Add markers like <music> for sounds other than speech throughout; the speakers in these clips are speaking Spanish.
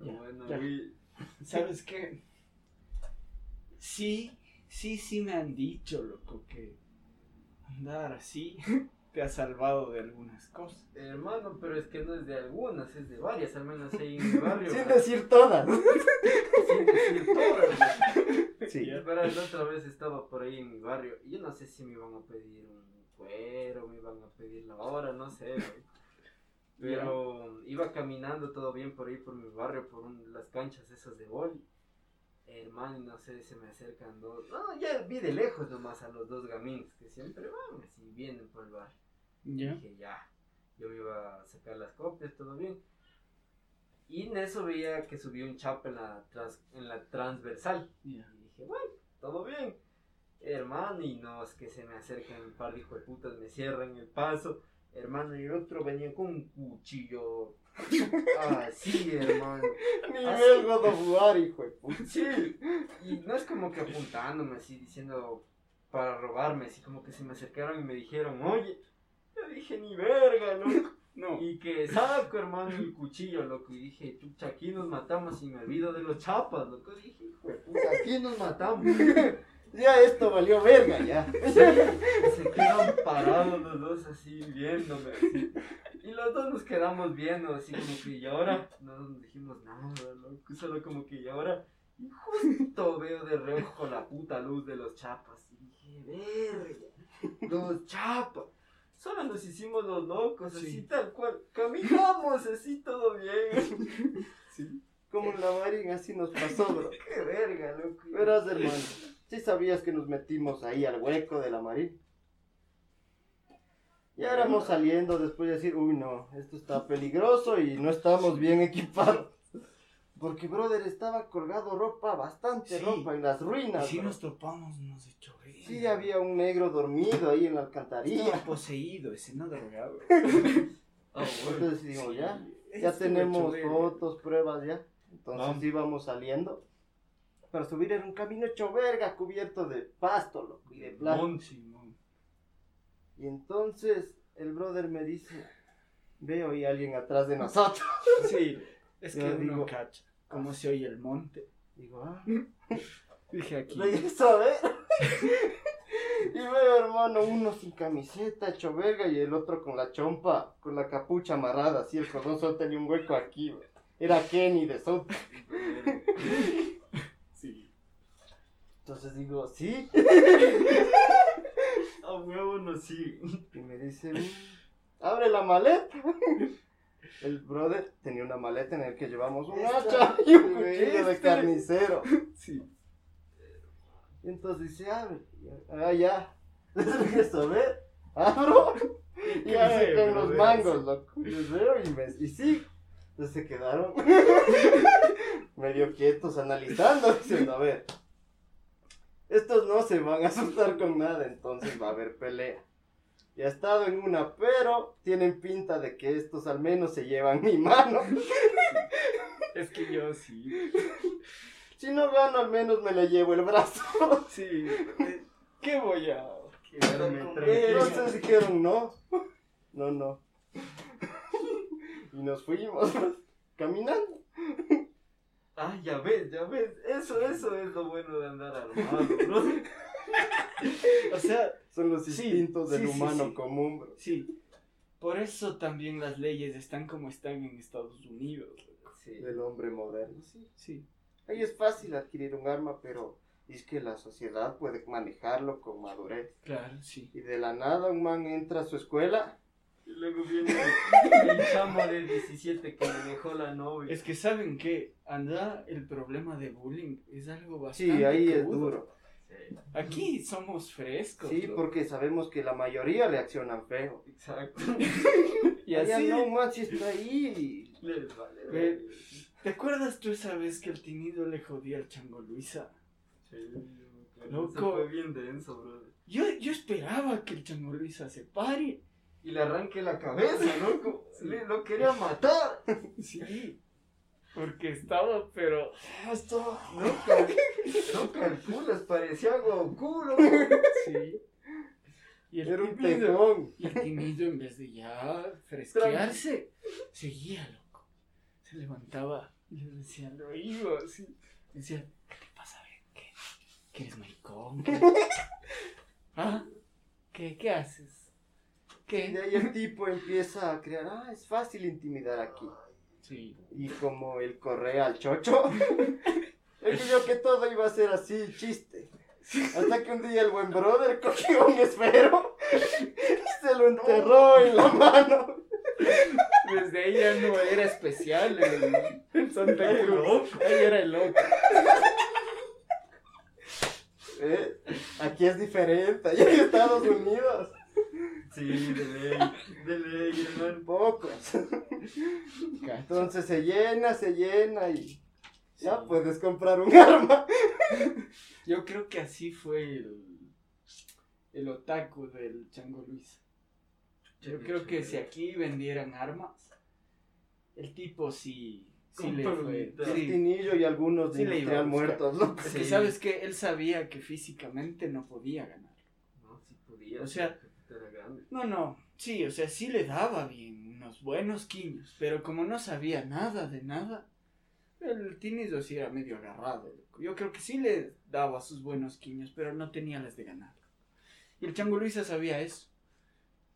Bueno, ya. y- <laughs> ¿Sabes qué? Sí, sí, sí me han dicho, loco, que andar así <laughs> te ha salvado de algunas cosas. hermano, pero es que no es de algunas, es de varias, al menos ahí en mi <laughs> barrio. Sin decir todas. Sin decir todas. Sí. Pero la otra vez estaba por ahí en mi barrio y yo no sé si me iban a pedir un cuero, me iban a pedir la hora, no sé. güey. Pero iba caminando todo bien por ahí por mi barrio, por un- las canchas esas de boli. Hermano, no sé, se me acercan dos. No, ya vi de lejos nomás a los dos gamines que siempre van así, vienen por el barrio. Dije, ya, yo me iba a sacar las copias, todo bien. Y en eso veía que subió un chapa en la, trans- en la transversal. Ya. Y dije, bueno, todo bien. Hermano, y no, es que se me acercan un par de hijos de putas, me cierran el paso. Hermano, y el otro venía con un cuchillo. <laughs> Así, hermano. Nivel God of War, hijo de puta. Sí. Y no es como que apuntándome así, diciendo para robarme, así como que se me acercaron y me dijeron, oye, yo dije ni verga, loco. <laughs> No. Y que saco, hermano, el cuchillo, loco. Y dije, chucha, aquí nos matamos y me olvido de los chapas, loco. Dije, hijo de puta, aquí nos matamos. <laughs> Ya esto valió verga, ya. Se quedan parados los dos así viéndome. así. Y los dos nos quedamos viendo así como que y ahora no nos dijimos nada, loco. Solo como que y ahora y justo veo de reojo la puta luz de los chapas. Y dije, verga, los chapas. Solo nos hicimos los locos, así Sí. tal cual. Caminamos así todo bien. Sí. Como la marín así nos pasó, bro. Qué verga, loco. Verás, hermano. ¿Sí sabías que nos metimos ahí al hueco de la marín? Ya éramos saliendo después de decir, uy, no, esto está peligroso y no estamos bien equipados. Porque, brother, estaba colgado ropa, bastante Sí. ropa en las Y ruinas. si bro. nos topamos, nos echó verga. Sí, había un negro dormido ahí en la Estaba alcantarilla. poseído, ese no drogado. <laughs> Ah, bueno. Entonces ya, Sí, ya estuvo tenemos fotos, pruebas ya. Entonces íbamos saliendo. Para subir era un camino hecho verga, cubierto de pasto, loco, y de Simón. Y entonces el brother me dice, veo ahí alguien atrás de nosotros. <laughs> Sí, es Yo que uno digo- cacha cómo se oye el monte. Digo, ah, <laughs> Dije aquí. regreso a ver. <laughs> y veo, hermano, uno sin camiseta, hecho verga, y el otro con la chompa, con la capucha amarrada, así el cordón solo tenía un hueco aquí. Era Kenny de South. Entonces digo, sí. <laughs> A huevo no sí. Y me dice, "Mm, abre la maleta. <laughs> El brother tenía una maleta en la que llevamos un hacha y un cuchillo de carnicero. <laughs> Sí. Y entonces dice, abre. Ah, ya. Entonces empiezo a ver, abro. Y Cae, sacan los mangos, loco. Y, me, y sí. Entonces se quedaron medio quietos analizando, diciendo, a ver, estos no se van a asustar con nada, entonces va a haber pelea. Ya he estado en una, pero tienen pinta de que estos al menos se llevan mi mano. <laughs> Es que yo sí. Si no gano, al menos me le llevo el brazo. Sí. ¿Qué voy a.? Tranquilo. Entonces dijeron, no, no, no. Y nos fuimos caminando. Ya ves, ya ves. Eso, eso es lo bueno de andar armado, bro. <laughs> O sea, Son los Sí, instintos del sí, humano sí. común, bro. sí. Por eso también las leyes están como están en Estados Unidos. Del hombre moderno, sí. Sí. Ahí es fácil adquirir un arma, pero es que la sociedad puede manejarlo con madurez. Claro, sí. Y de la nada un man entra a su escuela. Y luego viene <laughs> el chamo de 17 que le dejó la novia. Es que saben que anda el problema de bullying es algo Sí, bastante ahí es duro. Sí, Aquí somos frescos. Sí, porque sabemos que la mayoría reaccionan feo. exacto. <laughs> y Allá así. no, man, si está ahí. Les vale. Verga. ¿Te acuerdas tú esa vez que el tinido le jodía al chango Luisa? Sí, Loco. Fue bien denso, bro. Yo, yo esperaba que el chango Luisa se pare. Y le arranque la cabeza, loco. Le, lo quería matar. <laughs> Sí. Porque estaba, pero. Esto. No, <laughs> cal- no calculas, parecía Goku. Sí. Y el Era un tejón. Y el timido, en vez de ya fresquearse, seguía loco. Se levantaba Y le decía, lo iba así. Decía, ¿qué te pasa, ven? ¿Qué? ¿Que eres maricón? ¿Qué? <laughs> ¿Ah? ¿Qué? ¿Qué haces? Y de ahí el tipo empieza a crear, ah, es fácil intimidar aquí. Sí. Y como el correa al chocho, <laughs> él creyó que todo iba a ser así, chiste. Hasta que un día el buen brother cogió un esfero y se lo enterró en la mano. Desde ahí ya no era especial el, el Santa Era Cruz. loco. Ahí era el loco. ¿Eh? Aquí es diferente, allá en Estados Unidos. Sí, de ley, de ley, hermano. <laughs> Pocos. Entonces se llena, se llena y ya Sí. puedes comprar un <laughs> arma. Yo creo que así fue el, el otaku del Chango Luis. Yo creo que si aquí vendieran armas, el tipo sí, sí Con le fue. Sí, y algunos Sí le muertos, sabes que él sabía que físicamente no podía ganar. No, sí podía. O sea- era grande. No, no, sí, o sea, sí le daba bien, unos buenos quiños, pero como no sabía nada de nada, el Tinido sí era medio agarrado. loco. Yo creo que sí le daba sus buenos quiños, pero no tenía las de ganar. Y el Chango Luisa sabía eso.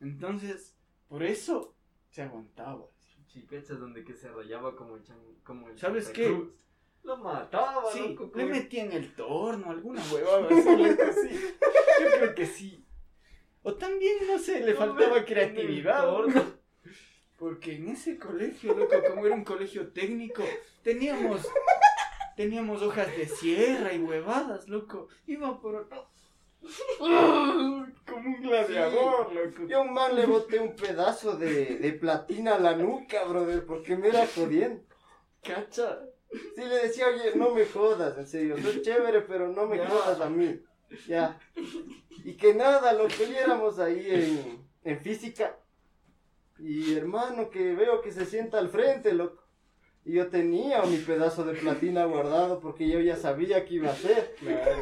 Entonces, por eso se aguantaba. ¿cachas? Donde que se rayaba como el chan, como el ¿Sabes qué? Cruz. Lo mataba, Sí, loco. le metía en el torno, alguna huevada <laughs> así. Yo creo que sí. O también, no sé, le faltaba creatividad. torno. Porque en ese colegio, loco, como era un colegio técnico, teníamos, teníamos hojas de sierra y huevadas, loco. Iba por. <laughs> Como un gladiador, loco. Yo a un man le boté un pedazo de, de platina a la nuca, brother, porque me era jodiendo. Cacha. Sí, le decía, oye, no me jodas, en serio, soy chévere, pero no me Ya. jodas a mí. Ya. Y que nada, lo que viéramos ahí en, en física. Y hermano, que veo que se sienta al frente, loco. Y yo tenía mi pedazo de platina guardado porque yo ya sabía que iba a ser. Claro.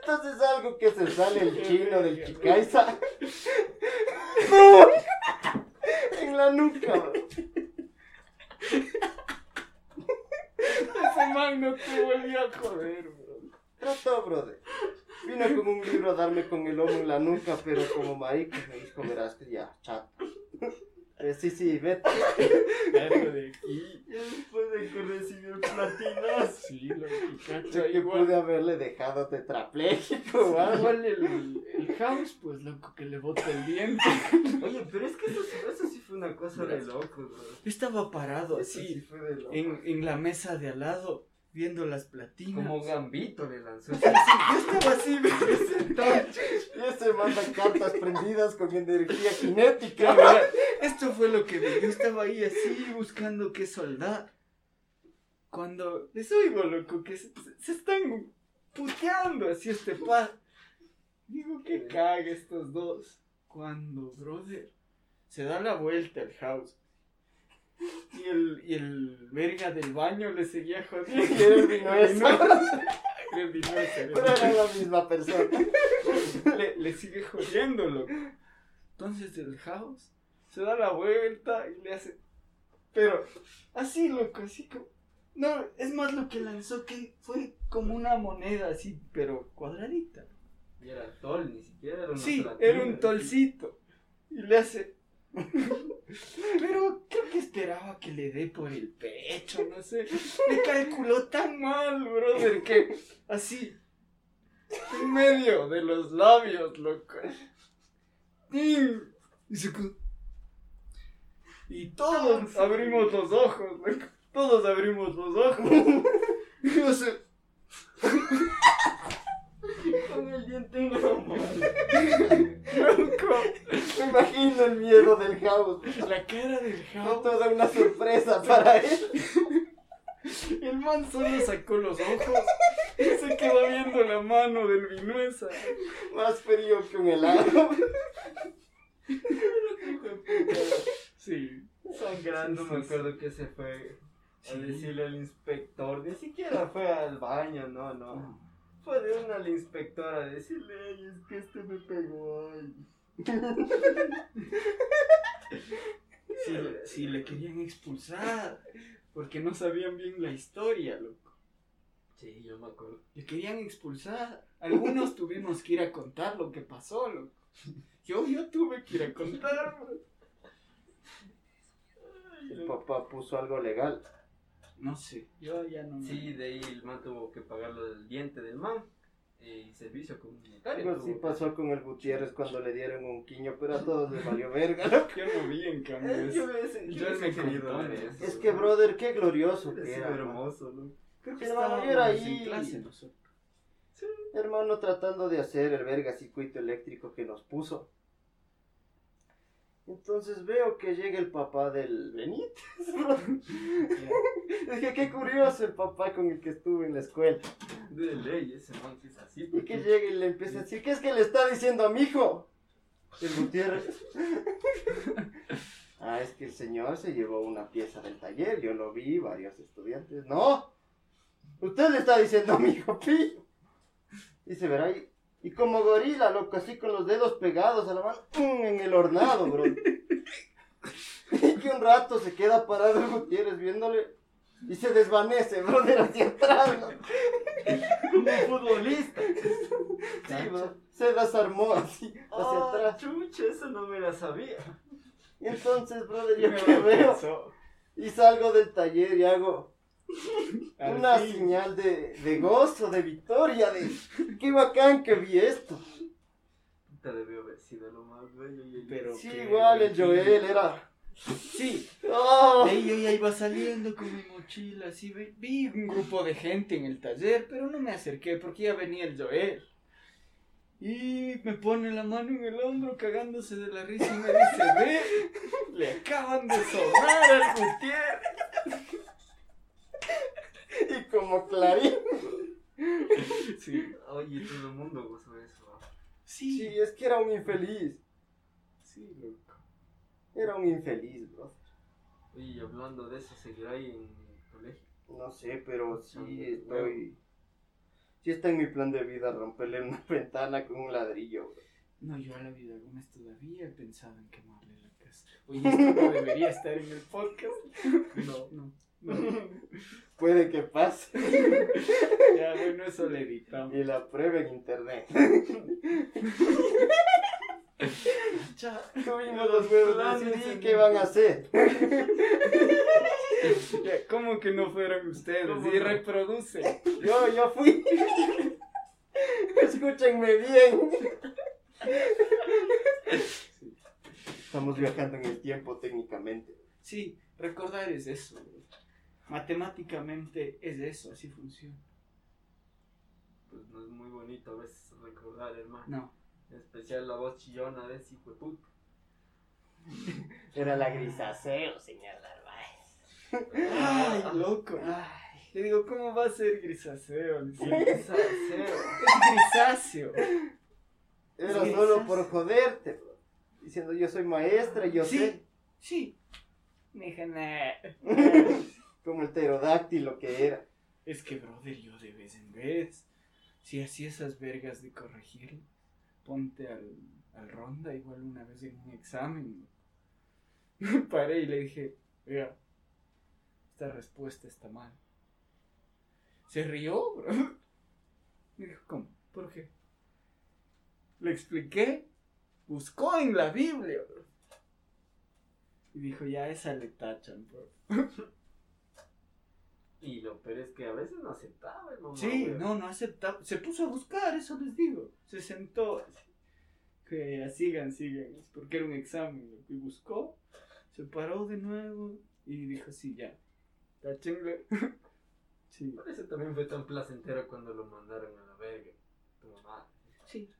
Entonces algo que se sale el chino del Chicaiza. ¡No! <laughs> En la nuca, bro. Ese man no te volvió a joder, bro. Trató, brother. Vino con un libro a darme con el lomo en la nuca, pero como marico me dijo, verás que ya, chato. Eh, sí, sí, vete. Algo de aquí. Y después de que recibió el platinazo. Sí, loco, cacha. Yo que Igual, pude haberle dejado tetrapléjico o algo. igual el, el house, pues, loco, que le bota el diente. Oye, pero es que eso, sí- eso sí fue una cosa de locos, bro. Estaba parado sí así, fue de locos. en, en la mesa de al lado, viendo las platinas. Como Gambito le lanzó. <laughs> Yo estaba así, me sentado. Y ese manda cartas prendidas con energía cinética. Esto fue lo que vi. Yo estaba ahí así buscando qué soldar. Cuando les oigo, loco, que se, se están puteando así este par. Digo, que caga estos dos. Cuando, brother, se da la vuelta al house. Y el, y el verga del baño le seguía jodiendo. <laughs> Y era el Pero era la misma persona. le, le sigue jodiendo, loco. Entonces el house se da la vuelta y le hace. Pero así, loco, así como. No, es más lo que lanzó que fue como una moneda así, pero cuadradita. Y era tol, ni siquiera era una Sí, platina, era un tolcito. Y le hace. Pero creo que esperaba que le dé por el pecho, no sé. Me calculó tan mal, brother, que así. En medio de los labios, loco. Y se Y todos abrimos los ojos, loco. Todos abrimos los ojos. <laughs> Y yo sé. Con el diente en la mano. Loco. Me imagino el miedo del house. La cara del house. toda una sorpresa para él. <laughs> El man solo sacó los ojos y se quedó viendo la mano del Vinuesa. Más frío que un helado. <laughs> Sí. Sangrando, Sí, sí, me acuerdo que se fue a Sí. decirle al inspector. Ni siquiera fue al baño, no, no. Fue de una a la inspectora decirle, ay, es que este me pegó. ay". Sí, le querían expulsar. porque no sabían bien la historia, loco. Sí, yo me acuerdo. Le querían expulsar. Algunos tuvimos que ir a contar lo que pasó, loco. Yo, yo tuve que ir a contar. Ay, El papá puso algo legal. No sé, yo ya no me... Sí, de ahí el man tuvo que pagar del diente del man. eh, Y servicio comunitario. Algo así pasó con el Gutiérrez cuando le dieron un quiño, pero a todos les valió <laughs> verga. Yo no vi en cambio eso. yo yo querido ver ¿no? eso, Es que, brother, qué glorioso que era. hermoso, ¿no? Creo que Hermano, yo era ahí. clase nosotros. Hermano, tratando de hacer el verga circuito eléctrico que nos puso. Entonces veo que llega el papá del Benítez. <laughs> Dije, qué curioso el papá con el que estuve en la escuela. De ley, ese man que es así. Y que llega y le empieza a decir, ¿qué es que le está diciendo a mi hijo? El Gutiérrez. <laughs> ah, es que el señor se llevó una pieza del taller, yo lo vi, varios estudiantes. No, usted le está diciendo a mi hijo, pi. Y se verá ahí. Y como gorila, loco, así con los dedos pegados a la mano, ¡pum! en el hornado, bro. <laughs> <laughs> y que un rato se queda parado el Gutiérrez viéndole y se desvanece, <laughs> brother, hacia atrás. Como futbolista. Sí, bro. Se desarmó así, hacia Ah, atrás. chucha, eso no me la sabía. Y entonces, brother, yo <laughs> Me que veo. pensó. Y salgo del taller y hago Al una fin. señal de, de gozo, de victoria, de qué bacán que vi esto. Puta, debió haber sido lo más bello. y- Pero Sí, igual el Joel era. Sí, ¡Oh! de ahí yo ya iba saliendo con mi mochila, así vi, vi un grupo de gente en el taller, pero no me acerqué porque ya venía el Joel. Y me pone la mano en el hombro cagándose de la risa y me dice, ve, le acaban de sonar al Gutiérrez. Y como Clarín. Sí, Oye, todo el mundo gozó eso. Sí, sí, es que era un infeliz. sí, loco. Era un infeliz, bro. Oye, y hablando de eso, ¿seguirá ahí en el colegio? No sé, pero sí estoy. Sí está en mi plan de vida romperle una <laughs> ventana con un ladrillo, bro. No, yo a la vida algunas todavía he pensado en quemarle la casa. Oye, esto no debería estar en el podcast. No. No, no. <laughs> Puede que pase. Ya, bueno, eso le editamos. Y la prueba en internet. <laughs> Ya. Tuvimos los huevos de Planes decidir en- qué van a hacer. Ya, <laughs> ¿Cómo que no fueron ustedes? ¿Cómo Y no? reproduce. Yo, yo fui. <laughs> Escúchenme bien. Estamos viajando en el tiempo técnicamente. Sí, recordar es eso. Matemáticamente es eso, así funciona. Pues no es muy bonito a veces recordar, hermano. No. En especial la voz chillona de ese hijo de puta. Era la grisaceo, señor Narváez. Ay, loco. Le digo, ¿cómo va a ser grisáceo? Le dice, <laughs> Grisaceo. Es grisáceo. Era solo por joderte, bro. Diciendo yo soy maestra, yo Sí. sé. Sí. Dije, nah. <laughs> Como el pterodáctilo que era. Es que, brother, yo de vez en vez, si hacía esas vergas de corregir, ponte al, al ronda igual una vez en un examen. Me <laughs> paré y le dije, vea, esta respuesta está mal. Se rió, bro. <laughs> Me dijo, ¿cómo? ¿Por qué? Le expliqué, buscó en la Biblia, bro. Y dijo, ya esa le tachan, bro. <laughs> Y lo peor es que a veces no aceptaba el mamá. Sí, güey. no, no aceptaba. Se puso a buscar, eso les digo. Se sentó así. Que sigan, sigan. Es porque era un examen. Y buscó, se paró de nuevo y dijo, sí, ya. Táchenle. <laughs> sí, Por eso también fue tan placentero cuando lo mandaron a la verga. Tu mamá. sí,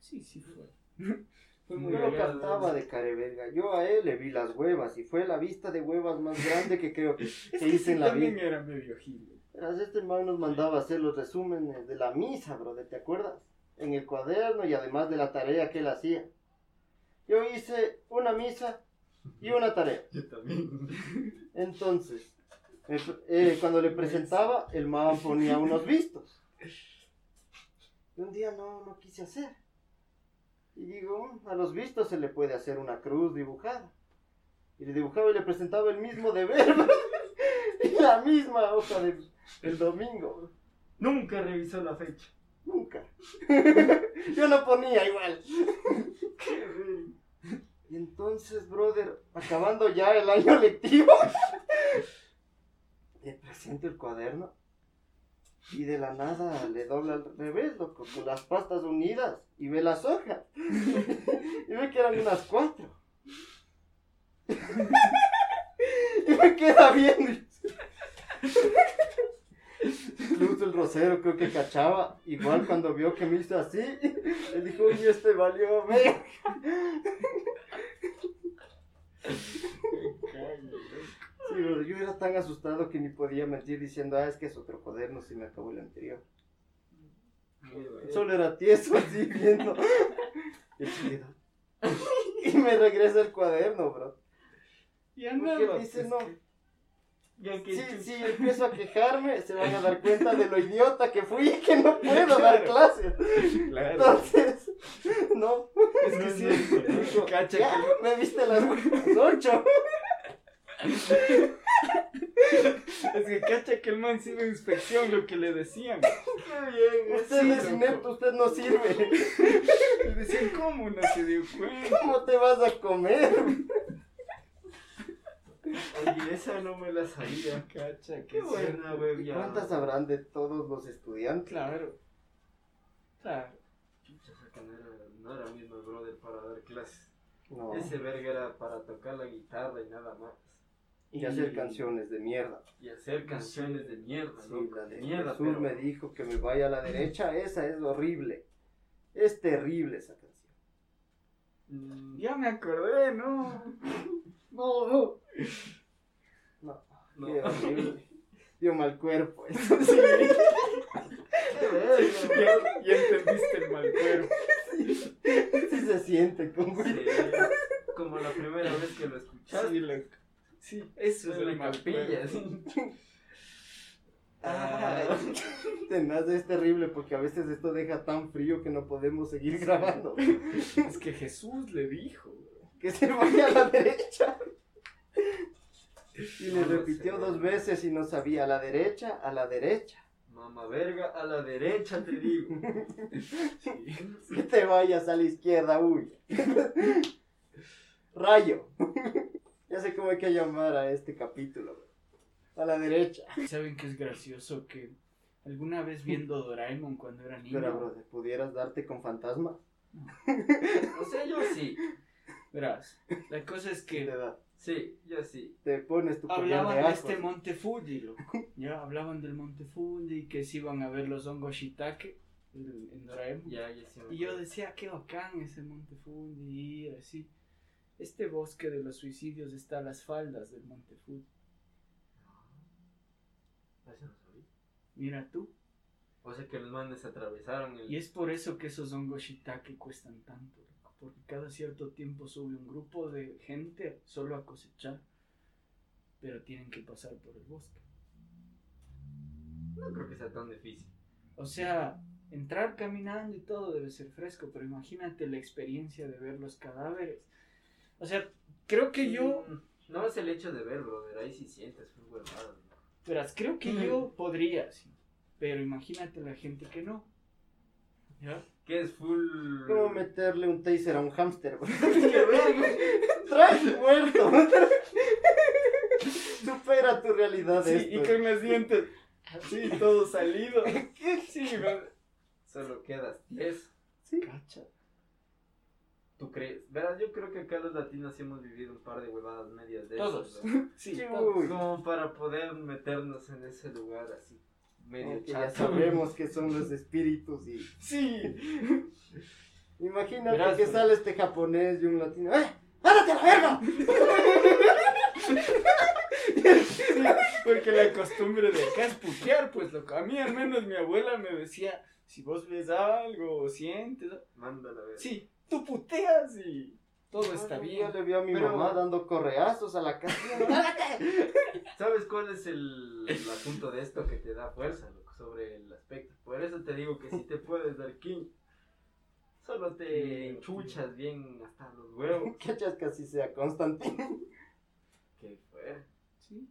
sí, sí fue. <laughs> fue muy Yo lo cantaba de careverga. Yo a él le vi las huevas y fue la vista de huevas más grande que creo <laughs> que Es que hice sí, en la también vida. era medio gil. Verás, Este man nos mandaba a hacer los resúmenes de la misa, brother, ¿te acuerdas? En el cuaderno y además de la tarea que él hacía. Yo hice una misa y una tarea. Yo también. Entonces, eh, cuando le presentaba, el man ponía unos vistos. Y un día no, no quise hacer. Y digo, "Mm, a los vistos se le puede hacer una cruz dibujada. Y le dibujaba y le presentaba el mismo deber. <laughs> Y La misma hoja del, del domingo. Nunca revisó la fecha. Nunca. <laughs> Yo no ponía igual. <laughs> Y entonces, brother, acabando ya el año lectivo, le presento el cuaderno y de la nada le dobla al revés, loco, con las pastas unidas y ve las hojas. <laughs> Y ve que eran unas cuatro. <laughs> Y me queda viendo. Incluso el rosero creo que cachaba. Igual cuando vio que me hizo así, le dijo, uy, este valió, verga". Sí, yo era tan asustado que ni podía mentir diciendo, ah, es que es otro cuaderno, si me acabó el anterior. Solo era tieso así <laughs> viendo. Y. <laughs> Y me regresa el cuaderno, bro. Ya Porque nada. dice, no. Si, si empiezo a quejarme, se van a dar <laughs> cuenta de lo idiota que fui y que no puedo Claro. dar clases. Claro. Entonces, no. Es que No, sí, no, cacha Ya, que- me viste las ocho. Es que cacha que el man a inspección lo que le decían. Qué bien. Usted Sí, es loco. inepto, usted no sirve. Le decían, ¿cómo no se dio cuenta? ¿Cómo te vas a comer? Oye, esa no me la sabía. Cacha, Qué buena, güey. ya. ¿Cuántas habrán de todos los estudiantes? Claro. Claro. Chucha, no era, no era mismo el brother para dar clases. No. Ese verga era para tocar la guitarra y nada más. Y hacer canciones de mierda. Y hacer canciones de mierda, Sí, loco, la de mierda, Jesús pero... me dijo que me vaya a la derecha. Esa es horrible. Es terrible esa canción. Mm, Ya me acordé, no. No, <laughs> no. No, no. qué horrible. Dio mal cuerpo. eso. <laughs> Sí. Ya, ya entendiste el mal cuerpo. Sí se siente como... Sí, como la primera vez que lo escuchaste. Sí, loco. Sí, eso es mal capilla. Ay, <laughs> <laughs> tenaz, es terrible porque a veces esto deja tan frío que no podemos seguir grabando. Es que Jesús le dijo. Que se vaya a la derecha. Y le No repitió sé. dos veces y no sabía a la derecha, a la derecha. Mamá verga, a la derecha te digo. <laughs> Que te vayas a la izquierda, uy. Rayo. Ya sé cómo hay que llamar a este capítulo. A la derecha. <laughs> ¿Saben qué es gracioso? Que alguna vez viendo Doraemon cuando era niño. Espera, brother, ¿pudieras darte con fantasma? <laughs> O sea, yo sí. Verás, la cosa es ¿Qué que? Sí, yo sí. Te pones tu hablaban de este Monte Fuji, loco. Ya hablaban del Monte Fuji, que se iban a ver los hongos shiitake en Doraemon. Ya, ya sí. Y yo decía, qué bacán ese Monte Fuji, ir así. Este bosque de los suicidios está a las faldas del Monte. Eso no sabía. Mira tú. O sea que los manes atravesaron el. Y es por eso que esos hongos shiitake cuestan tanto, loco, porque cada cierto tiempo sube un grupo de gente solo a cosechar, pero tienen que pasar por el bosque. No creo que sea tan difícil. O sea, entrar caminando y todo debe ser fresco, pero imagínate la experiencia de ver los cadáveres. O sea, creo que yo, No es el hecho de ver, brother. Ahí sí sientes fue huevada. ¿no? verás, creo que yo podría, sí, pero imagínate la gente que no. ¿Ya? Que es full. ¿Cómo meterle un taser a un hámster? bro? <laughs> Qué verga. <laughs> ¡Traes muerto! <laughs> Supera tu realidad Sí, esto. y con los dientes así, todo salido. Sí, man. Solo quedas 10. Sí. Cacha. ¿Tú crees? Verás, yo creo que acá los latinos sí hemos vivido un par de huevadas medias de Todos. esas, <laughs> ¿no? Sí. Como para poder meternos en ese lugar así. Medio Aunque ya sabemos que <laughs> son los espíritus y... Sí. <laughs> Imagínate Verás, que pues. sale este japonés y un latino. ¡Eh! ¡Ándate a la verga! Sí, porque la costumbre de acá es putear, pues loco. A mí al menos mi abuela me decía, si vos ves algo o sientes, Mándala a ver. sí, tú puteas y todo está Yo bien. le vi a mi Pero- mamá dando correazos a la casa. <laughs> ¿Sabes cuál es el, el asunto de esto que te da fuerza, loco, sobre el aspecto? Por eso te digo que si te puedes dar king, solo te enchuchas bien hasta los huevos. <laughs> ¿Cachas que así sea Constantine? ¿Qué fue? Sí.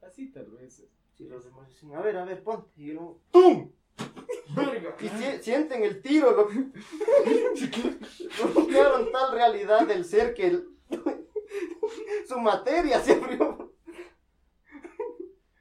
Así tal vez. Y los demás dicen, a ver, a ver, ponte. Y yo, ¡pum! Y si- sienten el tiro, lo Bloquearon tal realidad del ser que el- <laughs> su materia se abrió.